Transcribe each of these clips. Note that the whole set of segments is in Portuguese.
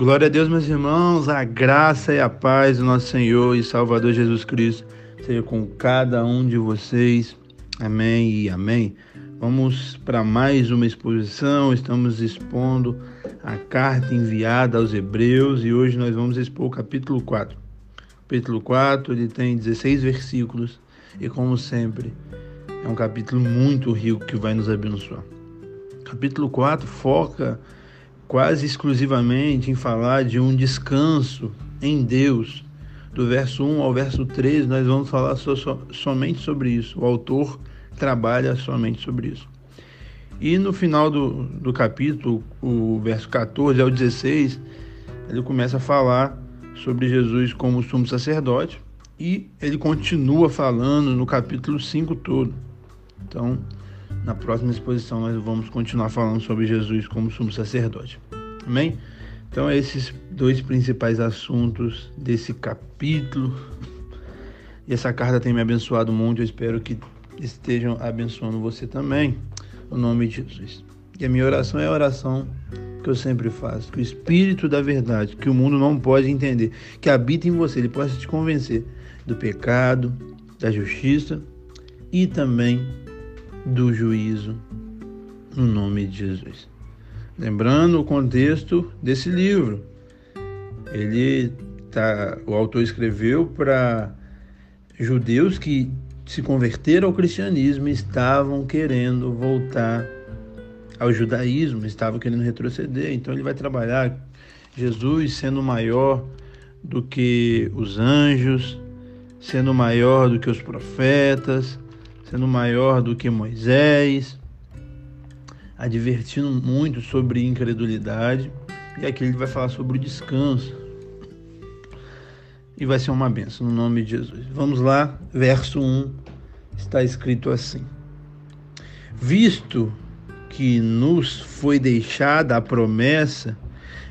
Glória a Deus, meus irmãos, a graça e a paz do nosso Senhor e Salvador Jesus Cristo seja com cada um de vocês. Amém e amém. Vamos para mais uma exposição. Estamos expondo a carta enviada aos Hebreus e hoje nós vamos expor o capítulo 4. O capítulo 4 ele tem 16 versículos e, como sempre, é um capítulo muito rico que vai nos abençoar. Capítulo 4 foca quase exclusivamente em falar de um descanso em Deus. Do verso 1 ao verso 3, nós vamos falar so, so, somente sobre isso. O autor trabalha somente sobre isso. E no final do, do capítulo, o verso 14 ao 16, ele começa a falar sobre Jesus como sumo sacerdote e ele continua falando no capítulo 5 todo. Então, na próxima exposição nós vamos continuar falando sobre Jesus como sumo sacerdote. Amém? Então, esses dois principais assuntos desse capítulo. E essa carta tem me abençoado muito. Eu espero que estejam abençoando você também. No nome de Jesus. E a minha oração é a oração que eu sempre faço. Que o Espírito da verdade, que o mundo não pode entender, que habita em você, ele possa te convencer do pecado, da justiça e também do juízo, no nome de Jesus. Lembrando o contexto desse livro, ele tá, o autor escreveu para judeus que se converteram ao cristianismo e estavam querendo voltar ao judaísmo, estavam querendo retroceder. Então ele vai trabalhar Jesus sendo maior do que os anjos, sendo maior do que os profetas, sendo maior do que Moisés, advertindo muito sobre incredulidade. E aqui ele vai falar sobre o descanso. E vai ser uma benção no nome de Jesus. Vamos lá, verso 1, está escrito assim: Visto que nos foi deixada a promessa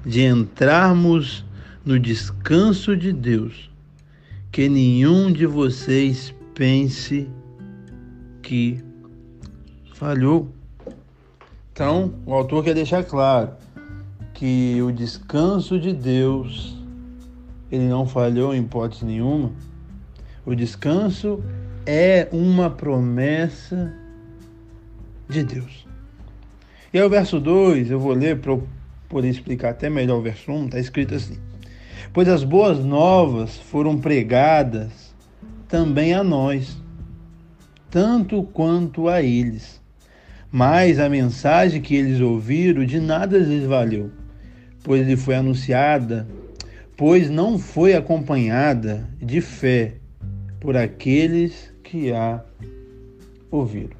de entrarmos no descanso de Deus, que nenhum de vocês pense que falhou. Então, o autor quer deixar claro que o descanso de Deus ele não falhou em hipótese nenhuma. O descanso é uma promessa de Deus. E aí o verso 2, eu vou ler para poder explicar até melhor o verso 1, um, está escrito assim: Pois as boas novas foram pregadas também a nós tanto quanto a eles. Mas a mensagem que eles ouviram de nada lhes valeu, pois lhe foi anunciada, pois não foi acompanhada de fé por aqueles que a ouviram.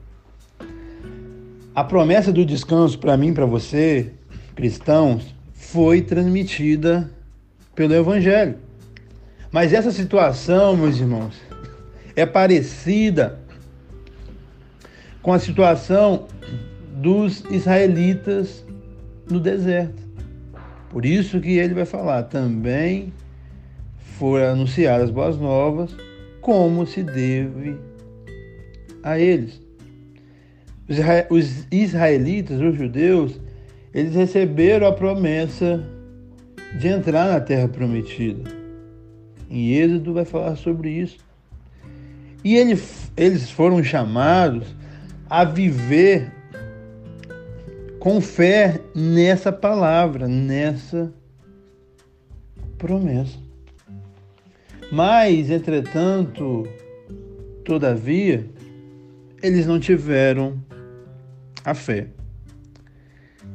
A promessa do descanso para mim, para você, cristãos, foi transmitida pelo Evangelho. Mas essa situação, meus irmãos, é parecida com a situação dos israelitas no deserto. Por isso que ele vai falar também foram anunciadas boas novas, como se deve a eles. Os israelitas, os judeus, eles receberam a promessa de entrar na terra prometida. Em Êxodo vai falar sobre isso. E ele, eles foram chamados a viver com fé nessa palavra, nessa promessa. Mas, entretanto, todavia, eles não tiveram a fé.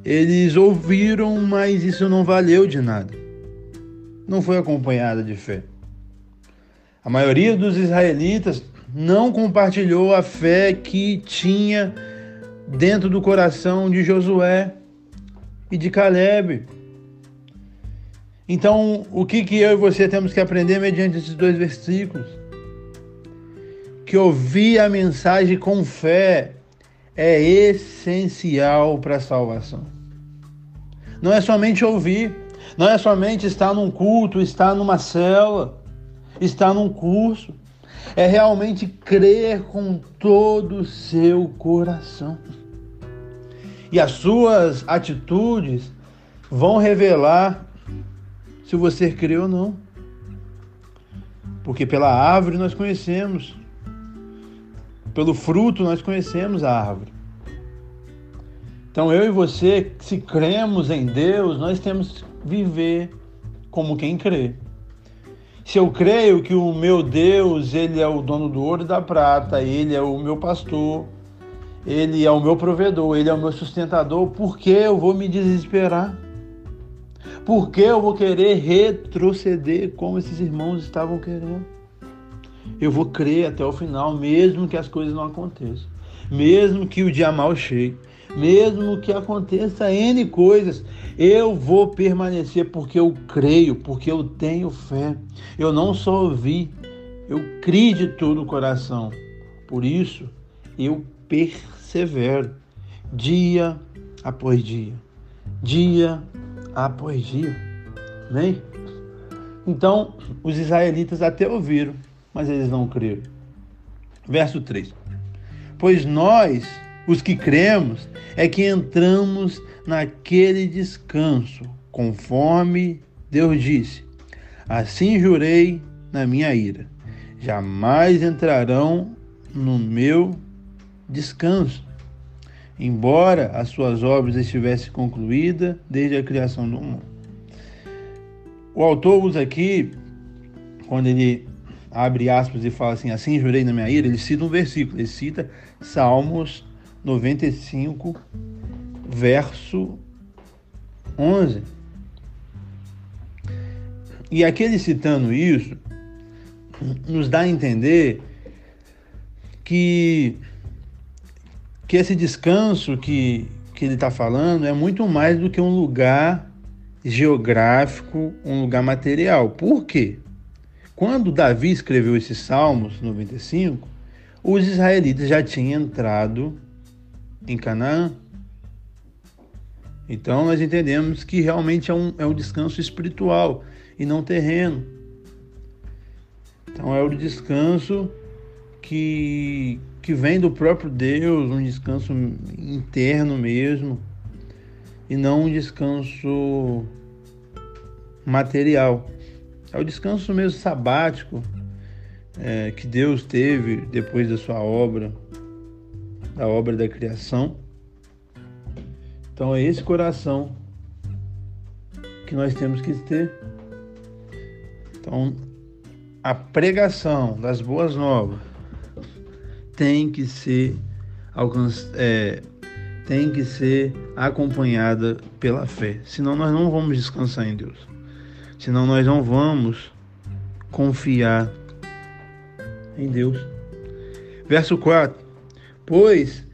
Eles ouviram, mas isso não valeu de nada. Não foi acompanhada de fé. A maioria dos israelitas não compartilhou a fé que tinha dentro do coração de Josué e de Caleb. Então, o que, que eu e você temos que aprender mediante esses dois versículos? Que ouvir a mensagem com fé é essencial para a salvação. Não é somente ouvir, não é somente estar num culto, estar numa cela, estar num curso é realmente crer com todo o seu coração. E as suas atitudes vão revelar se você crê ou não. Porque pela árvore nós conhecemos, pelo fruto nós conhecemos a árvore. Então eu e você, se cremos em Deus, nós temos que viver como quem crê. Se eu creio que o meu Deus, ele é o dono do ouro e da prata, ele é o meu pastor, ele é o meu provedor, ele é o meu sustentador, por que eu vou me desesperar? Por que eu vou querer retroceder como esses irmãos estavam querendo? Eu vou crer até o final, mesmo que as coisas não aconteçam, mesmo que o dia mal chegue, mesmo que aconteça N coisas, eu vou permanecer porque eu creio, porque eu tenho fé. Eu não só ouvi, eu criei de todo o coração. Por isso, eu persevero dia após dia, dia após dia. Amém? Então, os israelitas até ouviram, mas eles não creram. Verso 3. Pois nós, os que cremos, é que entramos naquele descanso, conforme Deus disse: Assim jurei na minha ira, jamais entrarão no meu descanso. Embora as suas obras estivessem concluídas desde a criação do mundo. O autor usa aqui, quando ele abre aspas e fala assim, assim jurei na minha ira, ele cita um versículo, ele cita Salmos 95, verso 11. E aquele citando isso, nos dá a entender que que esse descanso que, que ele está falando é muito mais do que um lugar geográfico, um lugar material. Por quê? Quando Davi escreveu esses Salmos 95, os israelitas já tinham entrado em Canaã. Então nós entendemos que realmente é um, é um descanso espiritual e não terreno. Então é o descanso que, que vem do próprio Deus, um descanso interno mesmo, e não um descanso material. É o descanso mesmo sabático é, que Deus teve depois da sua obra, da obra da criação. Então é esse coração que nós temos que ter. Então, a pregação das boas novas tem que ser. É, tem que ser acompanhada pela fé. Senão nós não vamos descansar em Deus. Senão nós não vamos confiar em Deus. Verso 4: Pois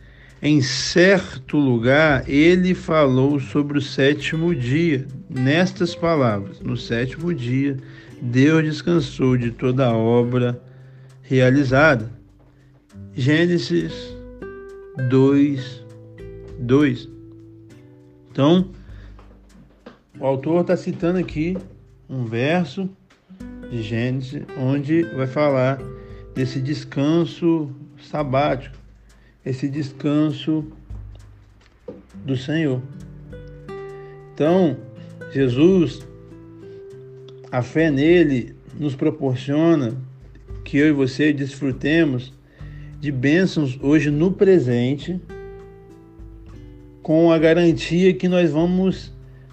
em certo lugar ele falou sobre o sétimo dia, nestas palavras: No sétimo dia Deus descansou de toda a obra realizada. Gênesis 2, 2. Então, o autor está citando aqui um verso de Gênesis onde vai falar desse descanso sabático, esse descanso do Senhor. Então, Jesus, a fé nele nos proporciona que eu e você desfrutemos de bênçãos hoje no presente, com a garantia que nós vamos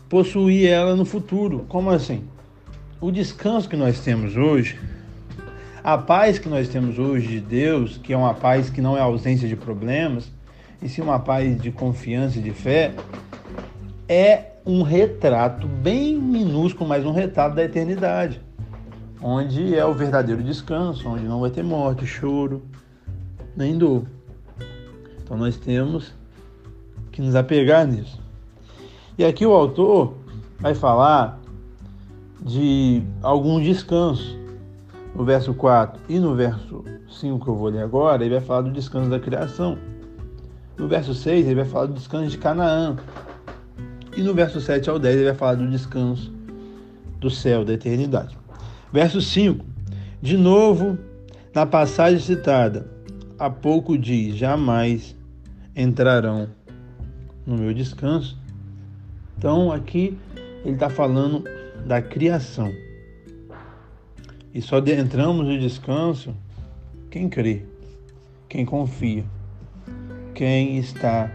possuir ela no futuro. Como assim? O descanso que nós temos hoje, a paz que nós temos hoje de Deus, que é uma paz que não é ausência de problemas, e sim uma paz de confiança e de fé, é um retrato bem minúsculo, mas um retrato da eternidade, onde é o verdadeiro descanso, onde não vai ter morte, choro, nem dor. Então nós temos que nos apegar nisso. E aqui o autor vai falar de algum descanso. No verso 4 e no verso 5 que eu vou ler agora, ele vai falar do descanso da criação. No verso 6, ele vai falar do descanso de Canaã. E no verso 7 ao 10, ele vai falar do descanso do céu, da eternidade. Verso 5. De novo, na passagem citada, há pouco diz: jamais entrarão no meu descanso. Então aqui ele está falando da criação. E só entramos no descanso quem crê, quem confia, quem está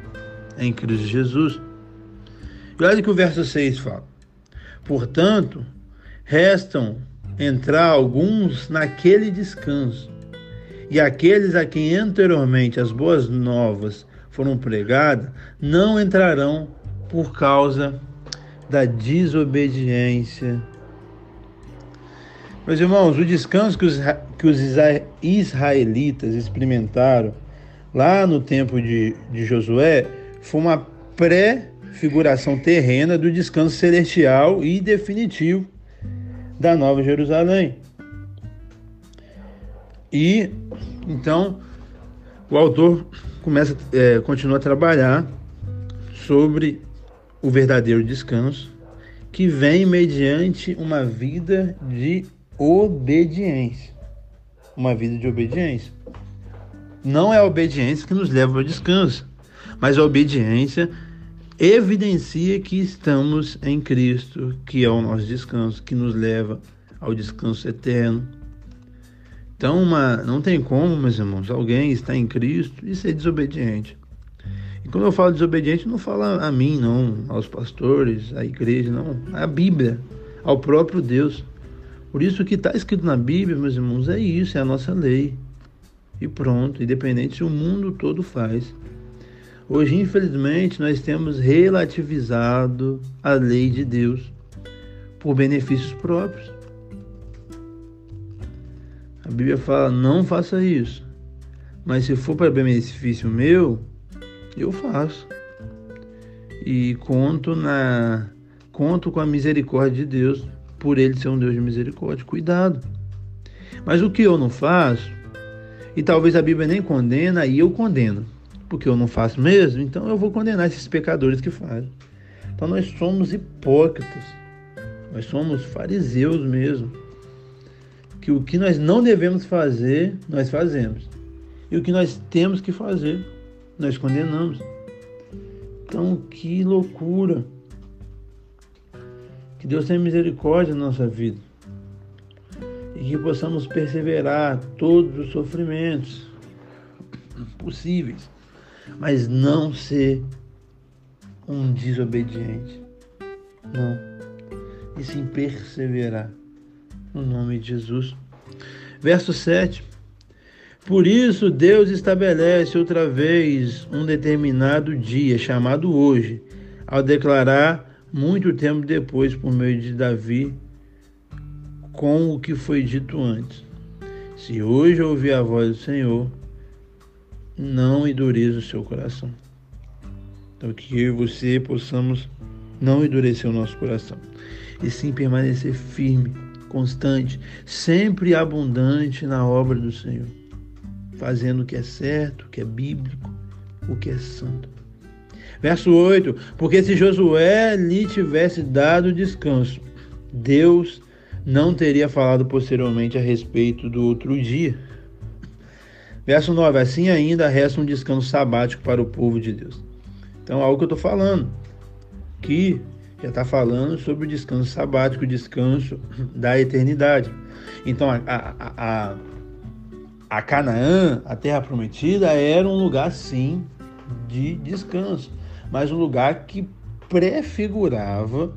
em Cristo Jesus. E olha que o verso 6 fala: Portanto, restam entrar alguns naquele descanso, e aqueles a quem anteriormente as boas novas foram pregadas não entrarão por causa da desobediência. Meus irmãos, o descanso que os, que os israelitas experimentaram lá no tempo de, de Josué foi uma pré-figuração terrena do descanso celestial e definitivo da Nova Jerusalém. E então o autor começa, é, continua a trabalhar sobre o verdadeiro descanso que vem mediante uma vida de obediência. Uma vida de obediência. Não é a obediência que nos leva ao descanso, mas a obediência evidencia que estamos em Cristo, que é o nosso descanso, que nos leva ao descanso eterno. Então, uma, não tem como, meus irmãos, alguém estar em Cristo e ser desobediente. E quando eu falo desobediente, não falo a mim, não, aos pastores, à igreja, não, à Bíblia, ao próprio Deus. Por isso que está escrito na Bíblia, meus irmãos, é isso, é a nossa lei. E pronto, independente se o mundo todo faz. Hoje, infelizmente, nós temos relativizado a lei de Deus por benefícios próprios. A Bíblia fala: não faça isso. Mas se for para benefício meu, eu faço. E conto na conto com a misericórdia de Deus, por ele ser um Deus de misericórdia. Cuidado. Mas o que eu não faço, e talvez a Bíblia nem condena, aí eu condeno porque eu não faço mesmo, então eu vou condenar esses pecadores que fazem. Então nós somos hipócritas, nós somos fariseus mesmo. Que o que nós não devemos fazer, nós fazemos. E o que nós temos que fazer, nós condenamos. Então, que loucura! Que Deus tenha misericórdia na nossa vida. E que possamos perseverar todos os sofrimentos possíveis mas não ser um desobediente. Não. E sim perseverar. No nome de Jesus. Verso 7. Por isso Deus estabelece outra vez um determinado dia, chamado hoje, ao declarar muito tempo depois, por meio de Davi, com o que foi dito antes. Se hoje ouvir a voz do Senhor, não endureça o seu coração. Então, que eu e você possamos não endurecer o nosso coração, e sim permanecer firme, constante, sempre abundante na obra do Senhor, fazendo o que é certo, o que é bíblico, o que é santo. Verso 8: Porque se Josué lhe tivesse dado descanso, Deus não teria falado posteriormente a respeito do outro dia Verso 9: Assim ainda resta um descanso sabático para o povo de Deus. Então, algo que eu estou falando, que já está falando sobre o descanso sabático, o descanso da eternidade. Então, a, a, a, a Canaã, a terra prometida, era um lugar, sim, de descanso, mas um lugar que prefigurava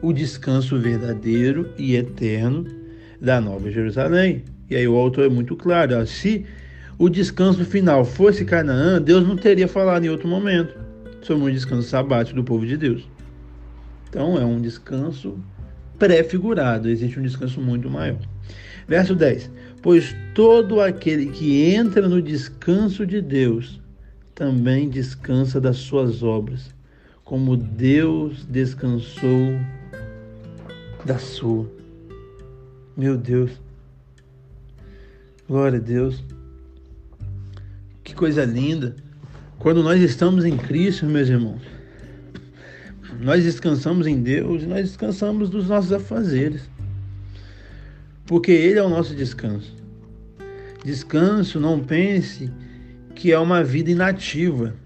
o descanso verdadeiro e eterno da Nova Jerusalém. E aí o autor é muito claro: ó, se o descanso final fosse Canaã, Deus não teria falado em outro momento sobre um descanso sabático do povo de Deus. Então é um descanso pré-figurado, existe um descanso muito maior. Verso 10: Pois todo aquele que entra no descanso de Deus também descansa das suas obras, como Deus descansou da sua. Meu Deus. Glória a Deus. Que coisa linda. Quando nós estamos em Cristo, meus irmãos, nós descansamos em Deus e nós descansamos dos nossos afazeres. Porque Ele é o nosso descanso. Descanso, não pense que é uma vida inativa.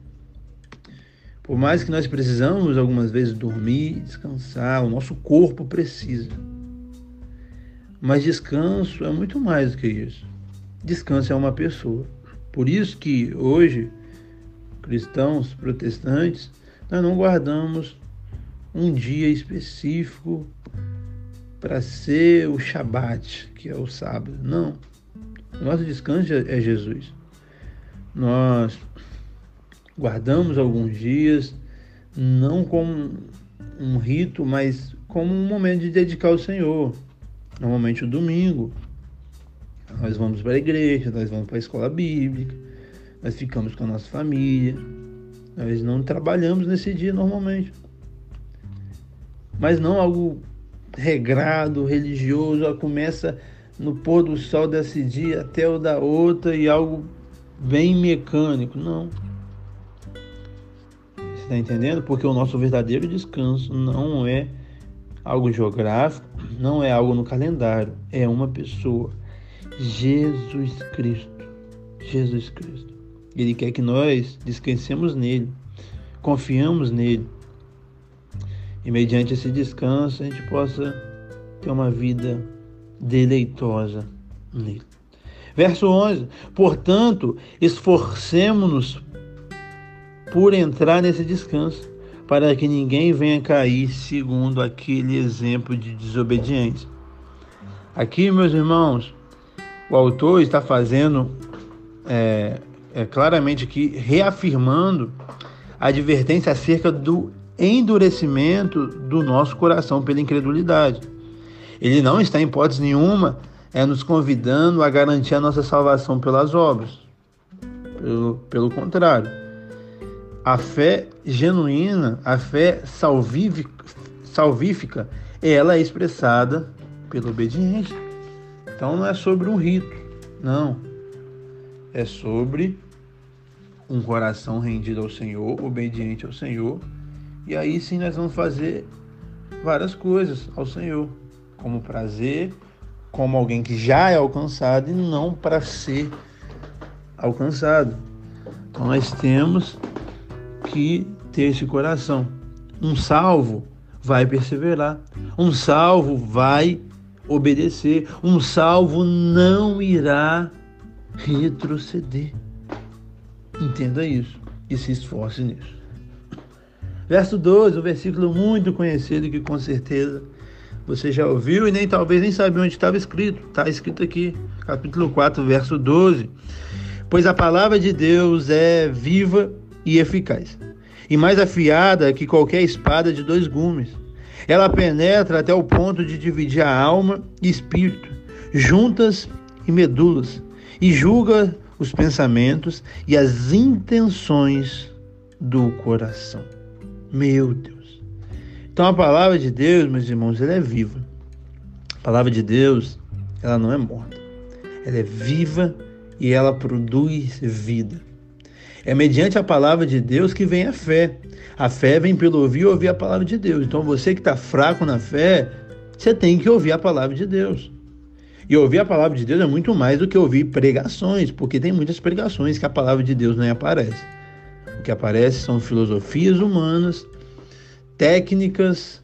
Por mais que nós precisamos algumas vezes dormir, descansar, o nosso corpo precisa. Mas descanso é muito mais do que isso. Descanso é uma pessoa. Por isso que hoje, cristãos, protestantes, nós não guardamos um dia específico para ser o Shabat, que é o sábado. Não. Nosso descanso é Jesus. Nós guardamos alguns dias, não como um rito, mas como um momento de dedicar ao Senhor. Normalmente o domingo. Nós vamos para a igreja, nós vamos para a escola bíblica, nós ficamos com a nossa família. Nós não trabalhamos nesse dia normalmente. Mas não algo regrado, religioso, começa no pôr do sol desse dia até o da outra e algo bem mecânico. Não. Você está entendendo? Porque o nosso verdadeiro descanso não é algo geográfico, não é algo no calendário, é uma pessoa. Jesus Cristo. Jesus Cristo. Ele quer que nós descansemos nele, confiamos nele. E mediante esse descanso a gente possa ter uma vida deleitosa nele. Verso 11: Portanto, esforcemos-nos por entrar nesse descanso, para que ninguém venha cair segundo aquele exemplo de desobediência. Aqui, meus irmãos, o autor está fazendo é, é, claramente aqui, reafirmando a advertência acerca do endurecimento do nosso coração pela incredulidade. Ele não está, em hipótese nenhuma, é nos convidando a garantir a nossa salvação pelas obras. Pelo, pelo contrário, a fé genuína, a fé salvífica, salvífica, ela é expressada pela obediência. Então não é sobre um rito, não. É sobre um coração rendido ao Senhor, obediente ao Senhor. E aí sim nós vamos fazer várias coisas ao Senhor, como prazer, como alguém que já é alcançado e não para ser alcançado. Então nós temos que ter esse coração. Um salvo vai perseverar. Um salvo vai obedecer. Um salvo não irá retroceder. Entenda isso e se esforce nisso. Verso 12, um versículo muito conhecido que com certeza você já ouviu e nem talvez nem sabia onde estava escrito. Está escrito aqui, capítulo 4, verso 12. Pois a palavra de Deus é viva e eficaz, e mais afiada que qualquer espada de dois gumes. Ela penetra até o ponto de dividir a alma e espírito, juntas e medulas, e julga os pensamentos e as intenções do coração. Meu Deus. Então a palavra de Deus, meus irmãos, ela é viva. A palavra de Deus, ela não é morta. Ela é viva e ela produz vida. É mediante a palavra de Deus que vem a fé. A fé vem pelo ouvir ouvir a palavra de Deus. Então você que está fraco na fé, você tem que ouvir a palavra de Deus. E ouvir a palavra de Deus é muito mais do que ouvir pregações, porque tem muitas pregações que a palavra de Deus nem aparece. O que aparece são filosofias humanas técnicas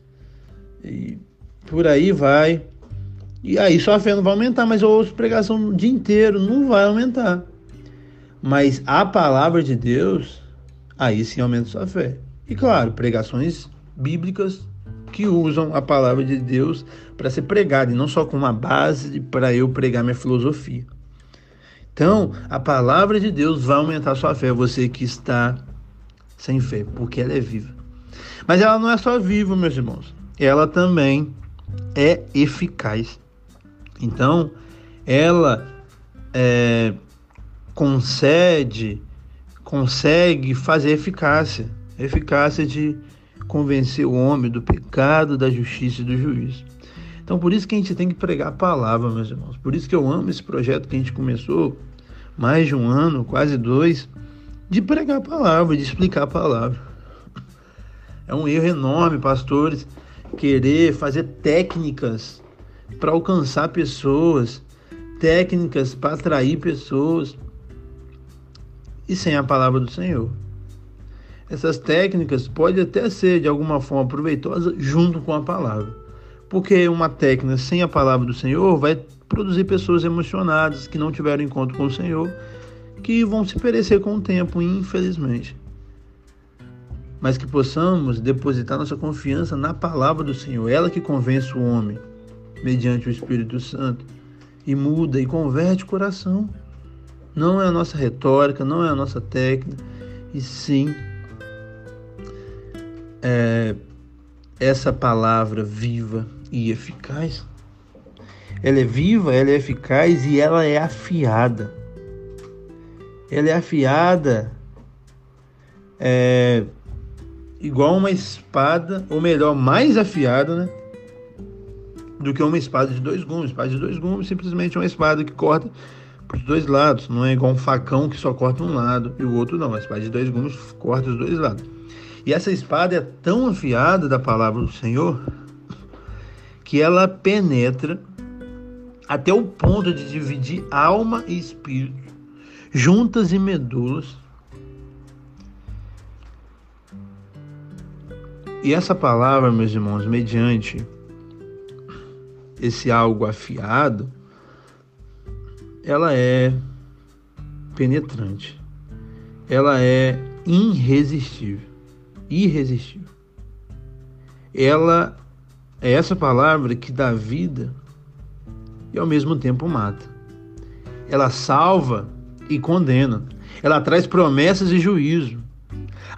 e por aí vai. E aí sua fé não vai aumentar, mas eu ouço pregação o dia inteiro, não vai aumentar. Mas a palavra de Deus, aí sim aumenta sua fé. E claro, pregações bíblicas que usam a palavra de Deus para ser pregada, e não só com uma base para eu pregar minha filosofia. Então, a palavra de Deus vai aumentar sua fé, você que está sem fé, porque ela é viva. Mas ela não é só viva, meus irmãos. Ela também é eficaz. Então, ela é, concede, consegue fazer eficácia, eficácia de convencer o homem do pecado, da justiça e do juízo. Então, por isso que a gente tem que pregar a palavra, meus irmãos. Por isso que eu amo esse projeto que a gente começou mais de um ano, quase dois, de pregar a palavra, de explicar a palavra. É um erro enorme, pastores, querer fazer técnicas para alcançar pessoas, técnicas para atrair pessoas e sem a palavra do Senhor. essas técnicas podem até ser de alguma forma proveitosa junto com a palavra. Porque uma técnica sem a palavra do Senhor vai produzir pessoas emocionadas que não tiveram encontro com o Senhor, que vão se perecer com o tempo, infelizmente. Mas que possamos depositar nossa confiança na palavra do Senhor, ela que convence o homem, mediante o Espírito Santo, e muda e converte o coração. Não é a nossa retórica, não é a nossa técnica, e sim é, essa palavra viva e eficaz. Ela é viva, ela é eficaz e ela é afiada. Ela é afiada é, igual uma espada, ou melhor, mais afiada, né? Do que uma espada de dois gumes. Espada de dois gumes simplesmente é uma espada que corta para os dois lados. Não é igual um facão que só corta um lado e o outro não. A espada de dois gumes corta os dois lados. E essa espada é tão afiada da palavra do Senhor que ela penetra até o ponto de dividir alma e espírito, juntas e medulas. E essa palavra, meus irmãos, mediante esse algo afiado, ela é penetrante. Ela é irresistível. Irresistível. Ela é essa palavra que dá vida e ao mesmo tempo mata. Ela salva e condena. Ela traz promessas e juízo.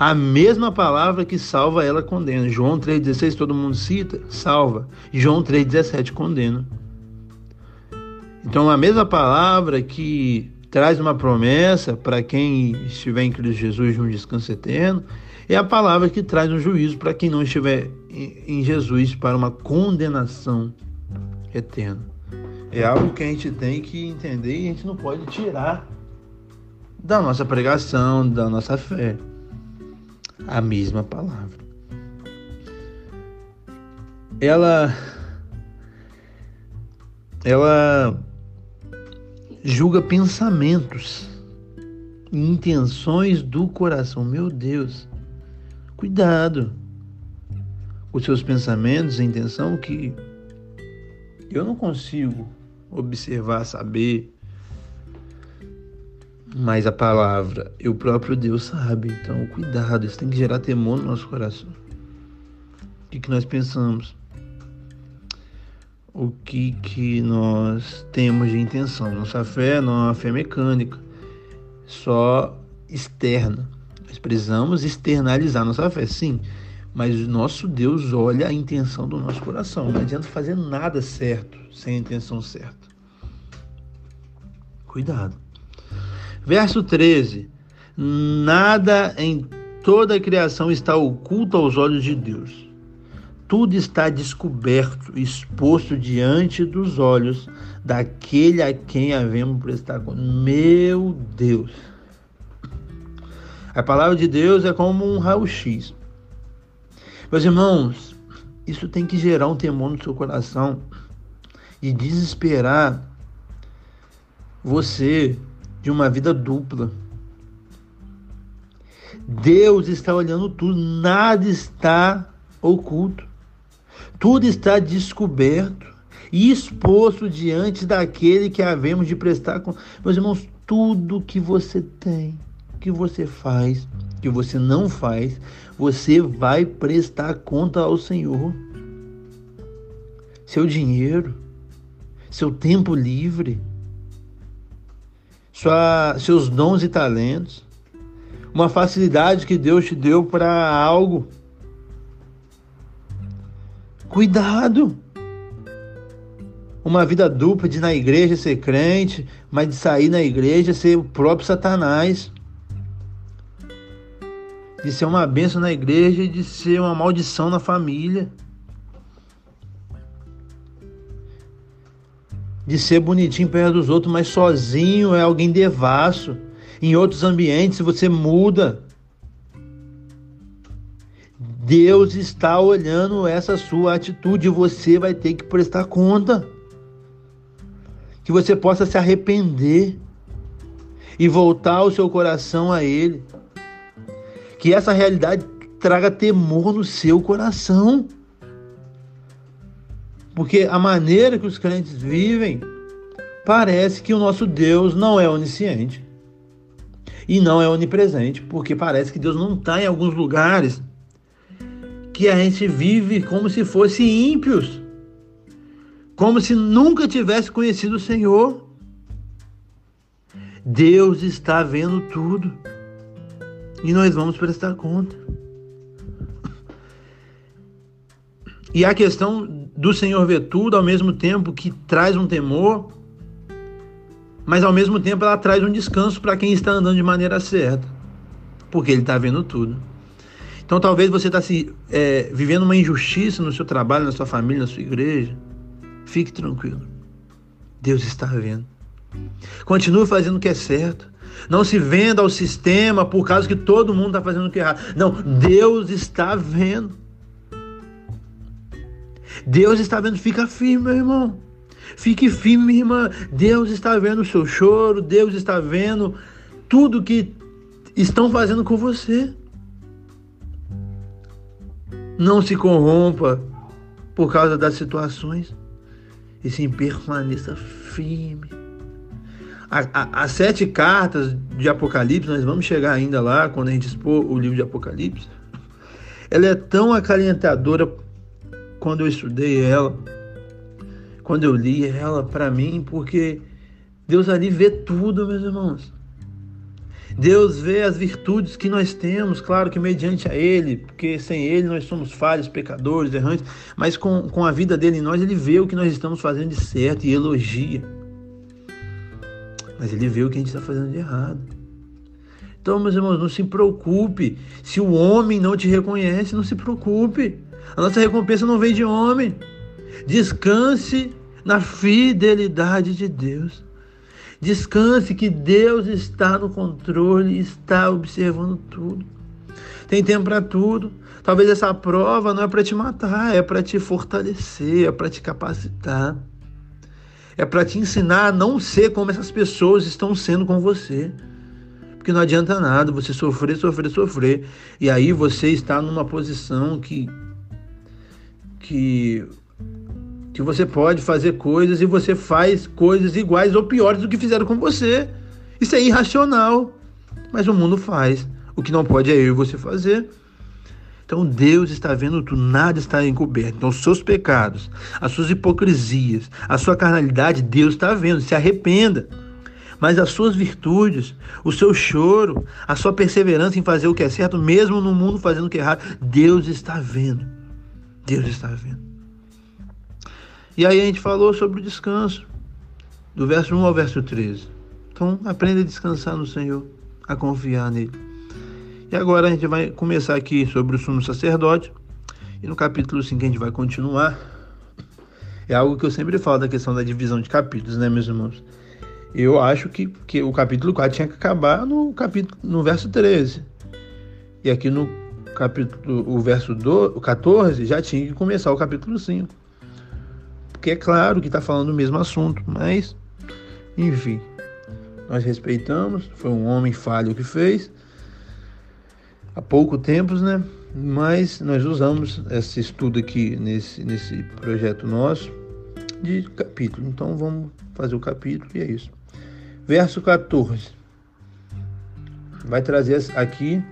A mesma palavra que salva, ela condena. João 3,16, todo mundo cita, salva. João 3,17 condena. Então, a mesma palavra que traz uma promessa para quem estiver em Cristo Jesus de um descanso eterno, é a palavra que traz um juízo para quem não estiver em Jesus para uma condenação eterna. É algo que a gente tem que entender e a gente não pode tirar da nossa pregação, da nossa fé. A mesma palavra. Ela ela julga pensamentos e intenções do coração. Meu Deus. Cuidado com seus pensamentos e intenção que eu não consigo observar, saber. Mas a palavra e o próprio Deus sabe. Então, cuidado, isso tem que gerar temor no nosso coração. O que, que nós pensamos? O que, que nós temos de intenção? Nossa fé não é uma fé mecânica, só externa. Nós precisamos externalizar nossa fé, sim. Mas nosso Deus olha a intenção do nosso coração. Não adianta fazer nada certo sem a intenção certa. Cuidado. Verso 13: Nada em toda a criação está oculto aos olhos de Deus. Tudo está descoberto, exposto diante dos olhos daquele a quem havemos prestar conta. Meu Deus. A palavra de Deus é como um raio-x. Meus irmãos, isso tem que gerar um temor no seu coração e desesperar você de uma vida dupla. Deus está olhando tudo, nada está oculto. Tudo está descoberto e exposto diante daquele que havemos de prestar com. Meus irmãos, tudo que você tem, que você faz, que você não faz, você vai prestar conta ao Senhor. Seu dinheiro, seu tempo livre, sua, seus dons e talentos, uma facilidade que Deus te deu para algo. Cuidado! Uma vida dupla de na igreja ser crente, mas de sair na igreja ser o próprio Satanás. De ser uma bênção na igreja e de ser uma maldição na família. De ser bonitinho perto dos outros, mas sozinho é alguém devasso. Em outros ambientes você muda. Deus está olhando essa sua atitude e você vai ter que prestar conta. Que você possa se arrepender e voltar o seu coração a Ele. Que essa realidade traga temor no seu coração. Porque a maneira que os crentes vivem parece que o nosso Deus não é onisciente e não é onipresente, porque parece que Deus não está em alguns lugares que a gente vive como se fosse ímpios, como se nunca tivesse conhecido o Senhor. Deus está vendo tudo e nós vamos prestar conta. E a questão do Senhor ver tudo ao mesmo tempo que traz um temor, mas ao mesmo tempo ela traz um descanso para quem está andando de maneira certa, porque Ele está vendo tudo. Então talvez você está se é, vivendo uma injustiça no seu trabalho, na sua família, na sua igreja. Fique tranquilo. Deus está vendo. Continue fazendo o que é certo. Não se venda ao sistema por causa que todo mundo está fazendo o que é errado. Não, Deus está vendo. Deus está vendo, fica firme, meu irmão. Fique firme, minha irmã. Deus está vendo o seu choro, Deus está vendo tudo que estão fazendo com você. Não se corrompa por causa das situações, e sim permaneça firme. As sete cartas de Apocalipse, nós vamos chegar ainda lá quando a gente expor o livro de Apocalipse. Ela é tão acalentadora quando eu estudei ela, quando eu li ela para mim, porque Deus ali vê tudo, meus irmãos. Deus vê as virtudes que nós temos, claro que mediante a Ele, porque sem Ele nós somos falhos, pecadores, errantes, mas com, com a vida dele em nós, Ele vê o que nós estamos fazendo de certo e elogia. Mas Ele vê o que a gente está fazendo de errado. Então, meus irmãos, não se preocupe. Se o homem não te reconhece, não se preocupe. A nossa recompensa não vem de homem. Descanse na fidelidade de Deus. Descanse que Deus está no controle, está observando tudo. Tem tempo para tudo. Talvez essa prova não é para te matar, é para te fortalecer, é para te capacitar. É para te ensinar a não ser como essas pessoas estão sendo com você. Porque não adianta nada você sofrer, sofrer, sofrer. E aí você está numa posição que que que você pode fazer coisas e você faz coisas iguais ou piores do que fizeram com você. Isso é irracional, mas o mundo faz. O que não pode é eu e você fazer. Então Deus está vendo tudo, nada está encoberto. Então, os seus pecados, as suas hipocrisias, a sua carnalidade, Deus está vendo. Se arrependa. Mas as suas virtudes, o seu choro, a sua perseverança em fazer o que é certo, mesmo no mundo fazendo o que é errado, Deus está vendo. Deus está vendo. E aí a gente falou sobre o descanso, do verso 1 ao verso 13. Então, aprenda a descansar no Senhor, a confiar nele. E agora a gente vai começar aqui sobre o sumo sacerdote. E no capítulo 5 a gente vai continuar. É algo que eu sempre falo da questão da divisão de capítulos, né, meus irmãos? Eu acho que, que o capítulo 4 tinha que acabar no capítulo no verso 13. E aqui no capítulo, o verso do, o 14 já tinha que começar o capítulo 5. Porque é claro que está falando o mesmo assunto, mas, enfim, nós respeitamos. Foi um homem falho que fez, há pouco tempo, né? Mas nós usamos esse estudo aqui nesse, nesse projeto nosso de capítulo. Então vamos fazer o capítulo e é isso. Verso 14. Vai trazer aqui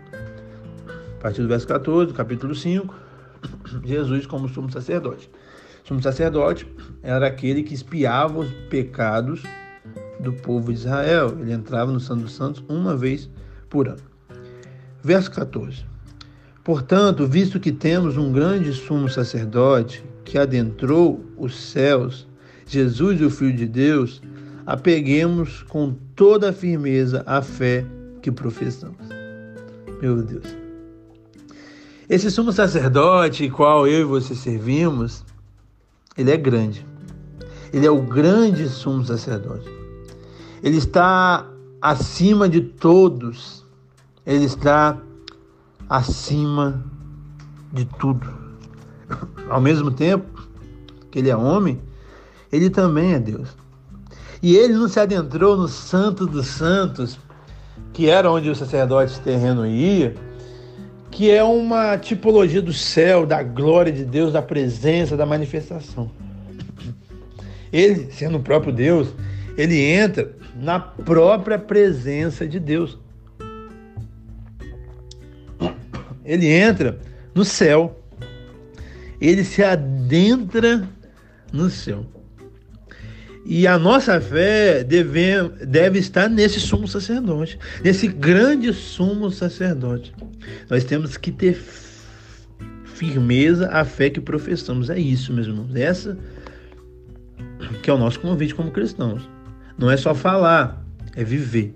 a partir do verso 14, capítulo 5, Jesus como sumo sacerdote. Sumo sacerdote era aquele que espiava os pecados do povo de Israel. Ele entrava no Santo dos Santos uma vez por ano. Verso 14. Portanto, visto que temos um grande sumo sacerdote que adentrou os céus, Jesus, o Filho de Deus, apeguemos com toda a firmeza a fé que professamos. Meu Deus. Esse sumo sacerdote, qual eu e você servimos, ele é grande. Ele é o grande sumo sacerdote. Ele está acima de todos. Ele está acima de tudo. Ao mesmo tempo que ele é homem, ele também é Deus. E ele não se adentrou no Santo dos Santos, que era onde o sacerdote terreno ia, que é uma tipologia do céu, da glória de Deus, da presença, da manifestação. Ele, sendo o próprio Deus, ele entra na própria presença de Deus. Ele entra no céu. Ele se adentra no céu. E a nossa fé deve, deve estar nesse sumo sacerdote, nesse grande sumo sacerdote. Nós temos que ter firmeza a fé que professamos. É isso, meus irmãos. Essa que é o nosso convite como cristãos. Não é só falar, é viver.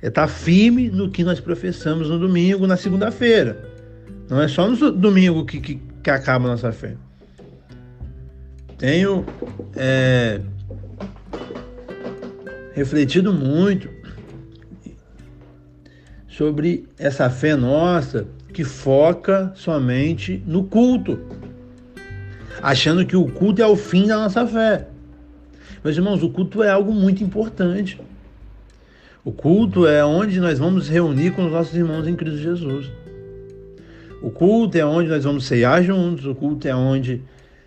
É estar firme no que nós professamos no domingo, na segunda-feira. Não é só no domingo que, que, que acaba a nossa fé. Tenho é, refletido muito sobre essa fé nossa que foca somente no culto, achando que o culto é o fim da nossa fé. Meus irmãos, o culto é algo muito importante. O culto é onde nós vamos reunir com os nossos irmãos em Cristo Jesus. O culto é onde nós vamos ceiar juntos, o culto é onde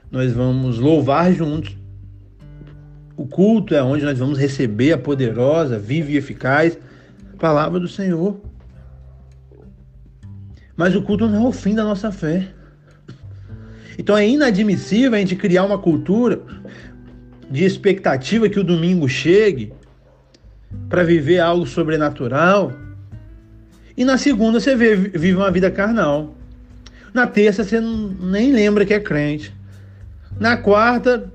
nós vamos louvar juntos. O culto é onde nós vamos receber a poderosa, viva e eficaz palavra do Senhor. Mas o culto não é o fim da nossa fé. Então é inadmissível a gente criar uma cultura de expectativa que o domingo chegue para viver algo sobrenatural. E na segunda você vive uma vida carnal. Na terça você nem lembra que é crente. Na quarta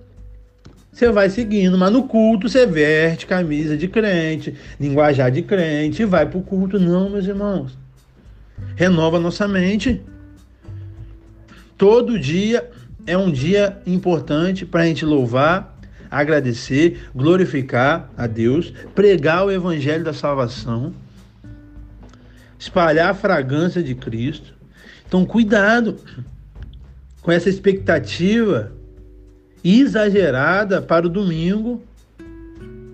você vai seguindo, mas no culto você veste camisa de crente, linguajar de crente e vai para o culto. Não, meus irmãos. Renova nossa mente. Todo dia é um dia importante para a gente louvar, agradecer, glorificar a Deus, pregar o evangelho da salvação, espalhar a fragrância de Cristo. Então, cuidado com essa expectativa exagerada para o domingo,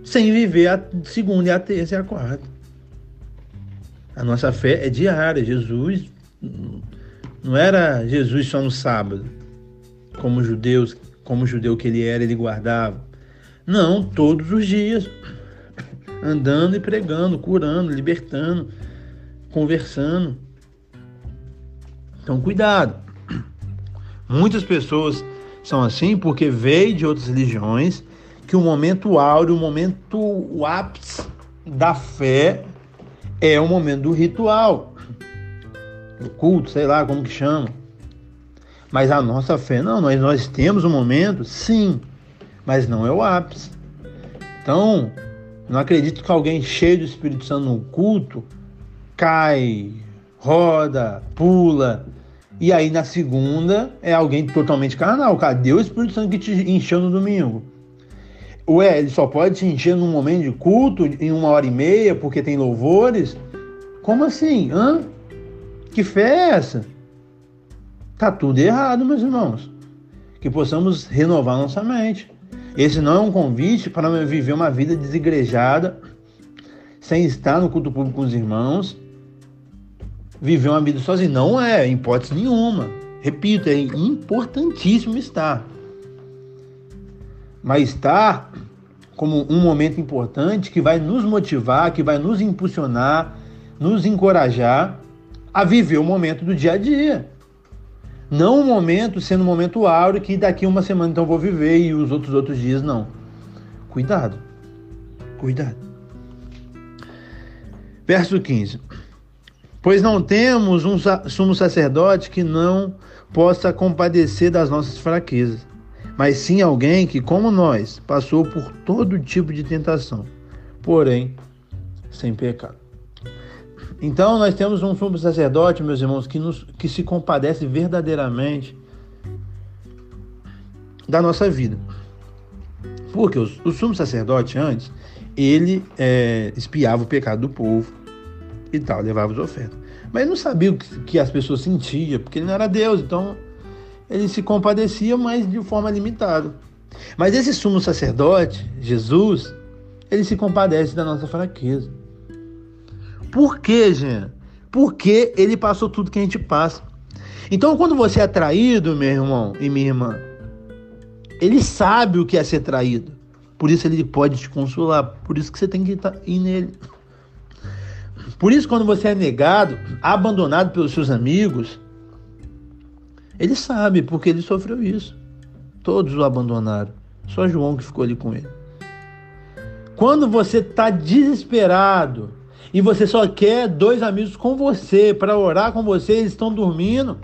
sem viver a segunda, e a terça e a quarta. A nossa fé é diária. Jesus não era Jesus só no sábado, como judeus como judeu que ele era, ele guardava. Não, todos os dias, andando e pregando, curando, libertando, conversando. Então, cuidado. Muitas pessoas são assim porque veio de outras religiões que o momento áureo, o momento o ápice da fé é o momento do ritual, do culto, sei lá como que chama. Mas a nossa fé, não, nós, nós temos um momento, sim, mas não é o ápice. Então, não acredito que alguém cheio do Espírito Santo no culto cai, roda, pula. E aí na segunda é alguém totalmente carnal. Cadê o Espírito Santo que te encheu no domingo? Ué, ele só pode te encher num momento de culto, em uma hora e meia, porque tem louvores? Como assim? Hã? Que fé é essa? Tá tudo errado, meus irmãos. Que possamos renovar nossa mente. Esse não é um convite para viver uma vida desigrejada, sem estar no culto público com os irmãos, viver uma vida sozinho. Não é, em hipótese nenhuma. Repito, é importantíssimo estar. Mas estar como um momento importante que vai nos motivar, que vai nos impulsionar, nos encorajar a viver o momento do dia a dia. Não um momento sendo um momento áureo que daqui uma semana então vou viver e os outros outros dias não. Cuidado. Cuidado. Verso 15. Pois não temos um sumo sacerdote que não possa compadecer das nossas fraquezas, mas sim alguém que, como nós, passou por todo tipo de tentação, porém sem pecado. Então nós temos um sumo sacerdote, meus irmãos, que, nos, que se compadece verdadeiramente da nossa vida. Porque o, o sumo sacerdote antes, ele é, espiava o pecado do povo e tal, levava as ofertas. Mas ele não sabia o que, as pessoas sentiam, porque ele não era Deus, então ele se compadecia, mas de forma limitada. Mas esse sumo sacerdote, Jesus, ele se compadece da nossa fraqueza. Por quê, gente? porque ele passou tudo que a gente passa. Então, quando você é traído, meu irmão e minha irmã, ele sabe o que é ser traído. Por isso ele pode te consolar. Por isso que você tem que ir nele. Por isso, quando você é negado, abandonado pelos seus amigos, ele sabe, porque ele sofreu isso. Todos o abandonaram. Só João que ficou ali com ele. Quando você está desesperado e você só quer dois amigos com você para orar com você, eles estão dormindo.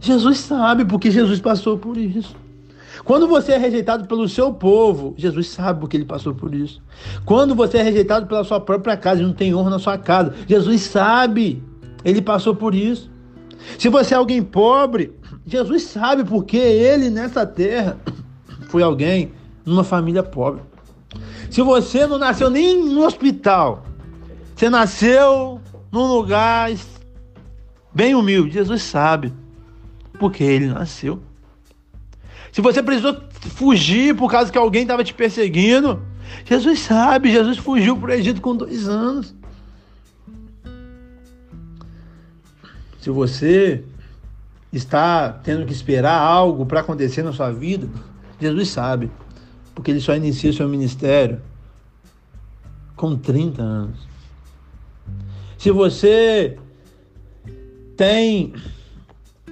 Jesus sabe, porque Jesus passou por isso. Quando você é rejeitado pelo seu povo, Jesus sabe porque ele passou por isso. Quando você é rejeitado pela sua própria casa e não tem honra na sua casa, Jesus sabe, ele passou por isso. Se você é alguém pobre, Jesus sabe porque ele nessa terra foi alguém numa família pobre. Se você não nasceu nem no hospital, você nasceu num lugar bem humilde, Jesus sabe porque ele nasceu. Se você precisou fugir por causa que alguém estava te perseguindo, Jesus sabe, Jesus fugiu para o Egito com dois anos. Se você está tendo que esperar algo para acontecer na sua vida, Jesus sabe, porque ele só inicia seu ministério com 30 anos. Se você tem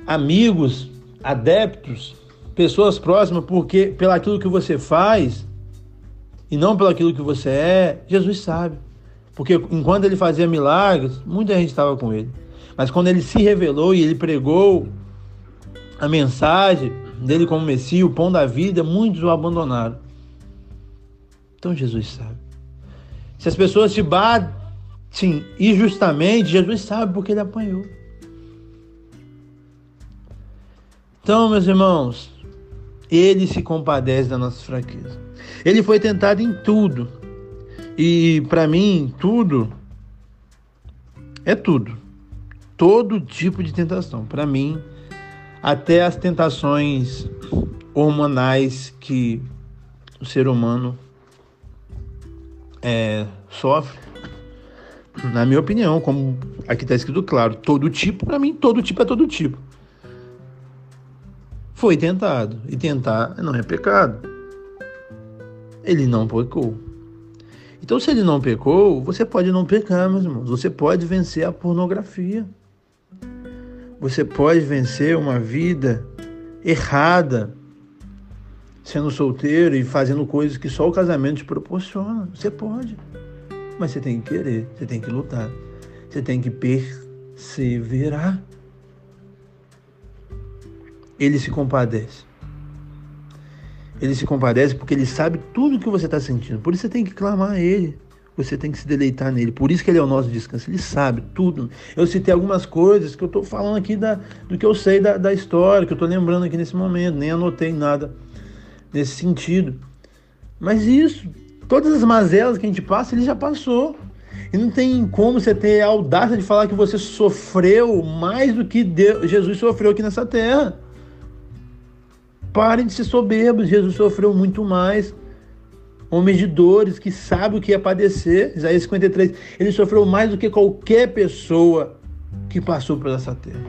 amigos, adeptos pessoas próximas porque pelo aquilo que você faz e não pelo aquilo que você é, Jesus sabe. Porque enquanto ele fazia milagres, muita gente estava com ele. Mas quando ele se revelou e ele pregou a mensagem dele como Messias, o pão da vida, muitos o abandonaram. Então Jesus sabe. Se as pessoas te batem injustamente, Jesus sabe porque ele apanhou. Então, meus irmãos, ele se compadece da nossa fraqueza. Ele foi tentado em tudo. E para mim, tudo é tudo. Todo tipo de tentação. Para mim, até as tentações hormonais que o ser humano é, sofre. Na minha opinião, como aqui está escrito claro, todo tipo, para mim, todo tipo é todo tipo foi tentado. E tentar não é pecado. Ele não pecou. Então, se ele não pecou, você pode não pecar, meus irmãos. Você pode vencer a pornografia. Você pode vencer uma vida errada, sendo solteiro e fazendo coisas que só o casamento te proporciona. Você pode. Mas você tem que querer, você tem que lutar, você tem que perseverar ele se compadece. Ele se compadece porque ele sabe tudo o que você está sentindo. Por isso você tem que clamar a ele. Você tem que se deleitar nele. Por isso que ele é o nosso descanso. Ele sabe tudo. Eu citei algumas coisas que eu estou falando aqui da, do que eu sei da, da história, que eu estou lembrando aqui nesse momento. Nem anotei nada nesse sentido. Mas isso, todas as mazelas que a gente passa, ele já passou. E não tem como você ter a audácia de falar que você sofreu mais do que Deus, Jesus sofreu aqui nessa terra. Parem de ser soberbos, Jesus sofreu muito mais. Homens de dores que sabe o que é padecer. Isaías 53. Ele sofreu mais do que qualquer pessoa que passou por essa terra.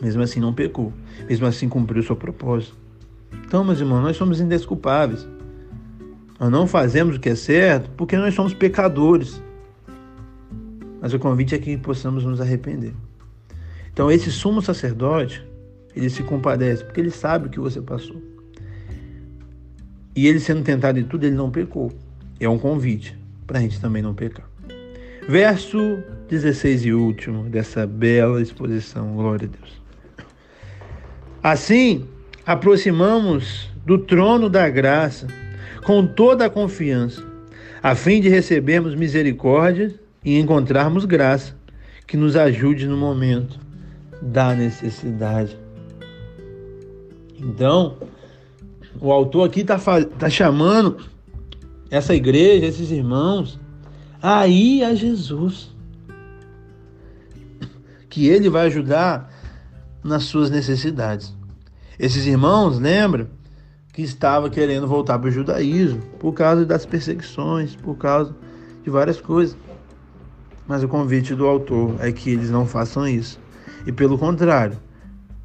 Mesmo assim não pecou. Mesmo assim cumpriu o seu propósito. Então, meus irmãos, nós somos indesculpáveis. Nós não fazemos o que é certo porque nós somos pecadores. Mas o convite é que possamos nos arrepender. Então, esse sumo sacerdote, ele se compadece, porque ele sabe o que você passou. E ele sendo tentado em tudo, ele não pecou. É um convite para a gente também não pecar. Verso 16 e último dessa bela exposição, glória a Deus. Assim, aproximamos do trono da graça com toda a confiança, a fim de recebermos misericórdia e encontrarmos graça que nos ajude no momento da necessidade. Então, o autor aqui está tá chamando essa igreja, esses irmãos, a ir a Jesus. Que ele vai ajudar nas suas necessidades. Esses irmãos, lembra que estava querendo voltar para o judaísmo por causa das perseguições, por causa de várias coisas. Mas o convite do autor é que eles não façam isso. E pelo contrário,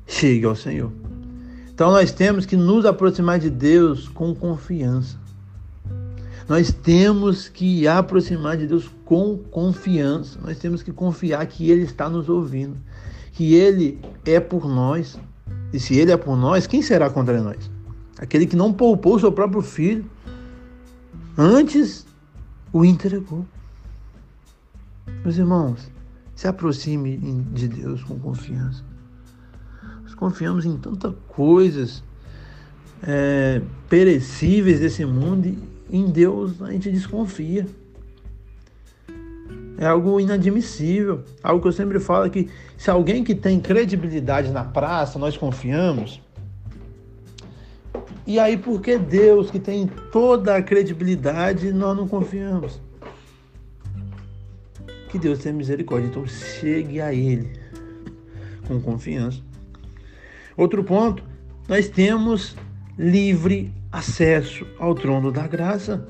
chegue ao Senhor. Então nós temos que nos aproximar de Deus com confiança. Nós temos que aproximar de Deus com confiança. Nós temos que confiar que Ele está nos ouvindo, que Ele é por nós. E se Ele é por nós, quem será contra nós? Aquele que não poupou seu próprio filho, antes o entregou. Meus irmãos, se aproxime de Deus com confiança. Confiamos em tantas coisas é, perecíveis desse mundo e em Deus a gente desconfia. É algo inadmissível. Algo que eu sempre falo que se alguém que tem credibilidade na praça, nós confiamos. E aí, por que Deus, que tem toda a credibilidade, nós não confiamos? Que Deus tenha misericórdia. Então chegue a Ele com confiança. Outro ponto, nós temos livre acesso ao trono da graça.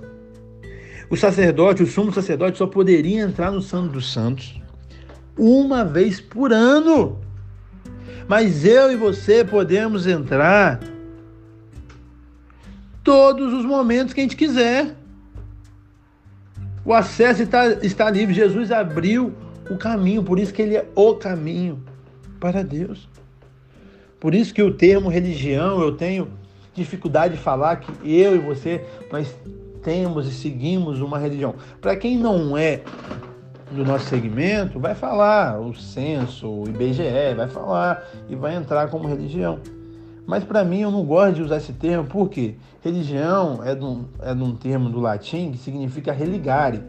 O sacerdote, o sumo sacerdote, só poderia entrar no Santo dos Santos uma vez por ano. Mas eu e você podemos entrar todos os momentos que a gente quiser. O acesso está, está livre. Jesus abriu o caminho, por isso que ele é o caminho para Deus. Por isso que o termo religião eu tenho dificuldade de falar que eu e você nós temos e seguimos uma religião. Para quem não é do nosso segmento, vai falar o censo, o IBGE, vai falar e vai entrar como religião. Mas para mim eu não gosto de usar esse termo porque religião é de, um, é de um termo do latim que significa religare,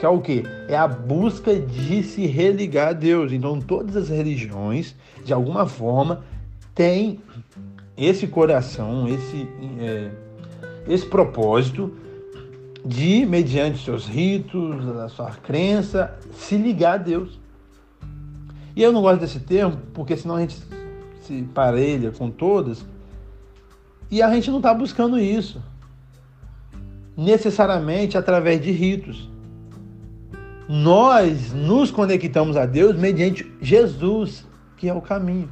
que é o que? É a busca de se religar a Deus. Então todas as religiões, de alguma forma, têm esse coração, esse, é, esse propósito de, mediante seus ritos, a sua crença, se ligar a Deus. E eu não gosto desse termo porque senão a gente se parelha com todas, e a gente não está buscando isso necessariamente através de ritos. Nós nos conectamos a Deus mediante Jesus, que é o caminho,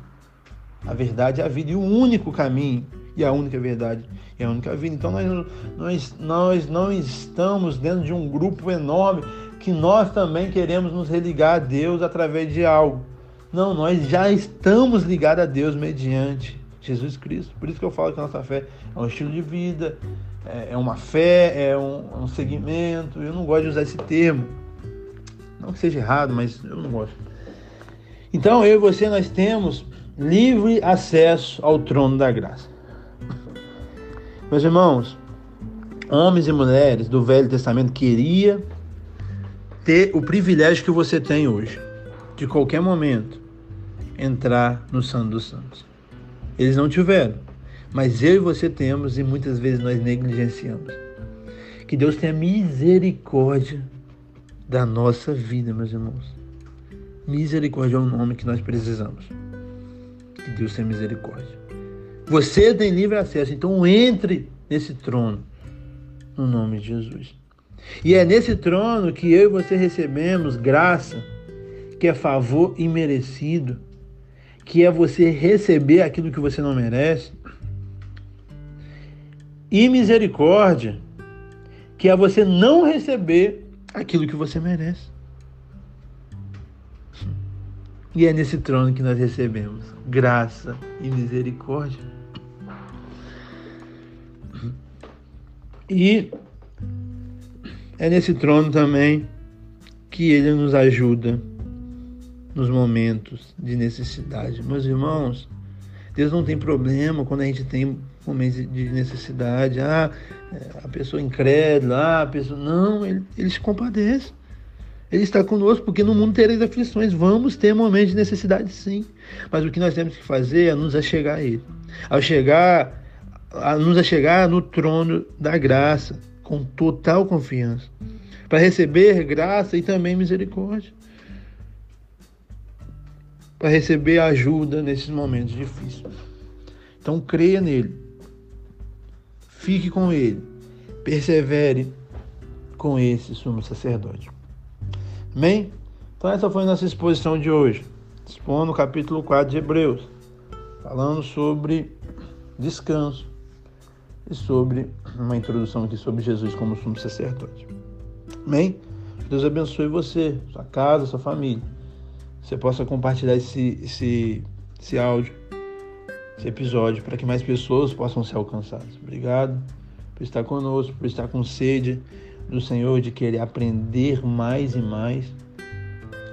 a verdade e a vida, e o único caminho, e a única verdade e a única vida. Então nós, nós, nós não estamos dentro de um grupo enorme que nós também queremos nos religar a Deus através de algo. Não, nós já estamos ligados a Deus mediante Jesus Cristo. Por isso que eu falo que a nossa fé é um estilo de vida, é, é uma fé, é um, um segmento. Eu não gosto de usar esse termo. Não que seja errado, mas eu não gosto. Então, eu e você, nós temos livre acesso ao trono da graça. Meus irmãos, homens e mulheres do Velho Testamento queria ter o privilégio que você tem hoje, de qualquer momento entrar no Santo dos Santos. Eles não tiveram, mas eu e você temos e muitas vezes nós negligenciamos. Que Deus tenha misericórdia da nossa vida, meus irmãos. Misericórdia é o nome que nós precisamos. Que Deus tenha misericórdia. Você tem livre acesso, então entre nesse trono, no nome de Jesus. E é nesse trono que eu e você recebemos graça, que é favor imerecido que é você receber aquilo que você não merece, e misericórdia, que é você não receber aquilo que você merece. E é nesse trono que nós recebemos graça e misericórdia. E é nesse trono também que ele nos ajuda nos momentos de necessidade. Meus irmãos, Deus não tem problema quando a gente tem momentos de necessidade. Ah, a pessoa incrédula, ah, a pessoa. Não, ele, ele se compadece. Ele está conosco, porque no mundo tereis aflições. Vamos ter momentos de necessidade, sim. Mas o que nós temos que fazer é nos achegar a Ele. Ao chegar, a nos achegar no trono da graça, com total confiança, para receber graça e também misericórdia para receber ajuda nesses momentos difíceis. Então creia nele. Fique com ele. Persevere com esse sumo sacerdote. Amém? Então essa foi nossa exposição de hoje. Expondo o capítulo 4 de Hebreus, falando sobre descanso e sobre uma introdução aqui sobre Jesus como sumo sacerdote. Amém? Deus abençoe você, sua casa, sua família. Você possa compartilhar esse, esse, esse áudio, esse episódio, para que mais pessoas possam ser alcançadas. Obrigado por estar conosco, por estar com sede do Senhor, de querer aprender mais e mais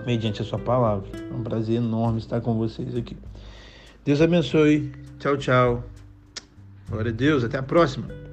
mediante a sua palavra. É um prazer enorme estar com vocês aqui. Deus abençoe. Tchau, tchau. Glória a Deus. Até a próxima.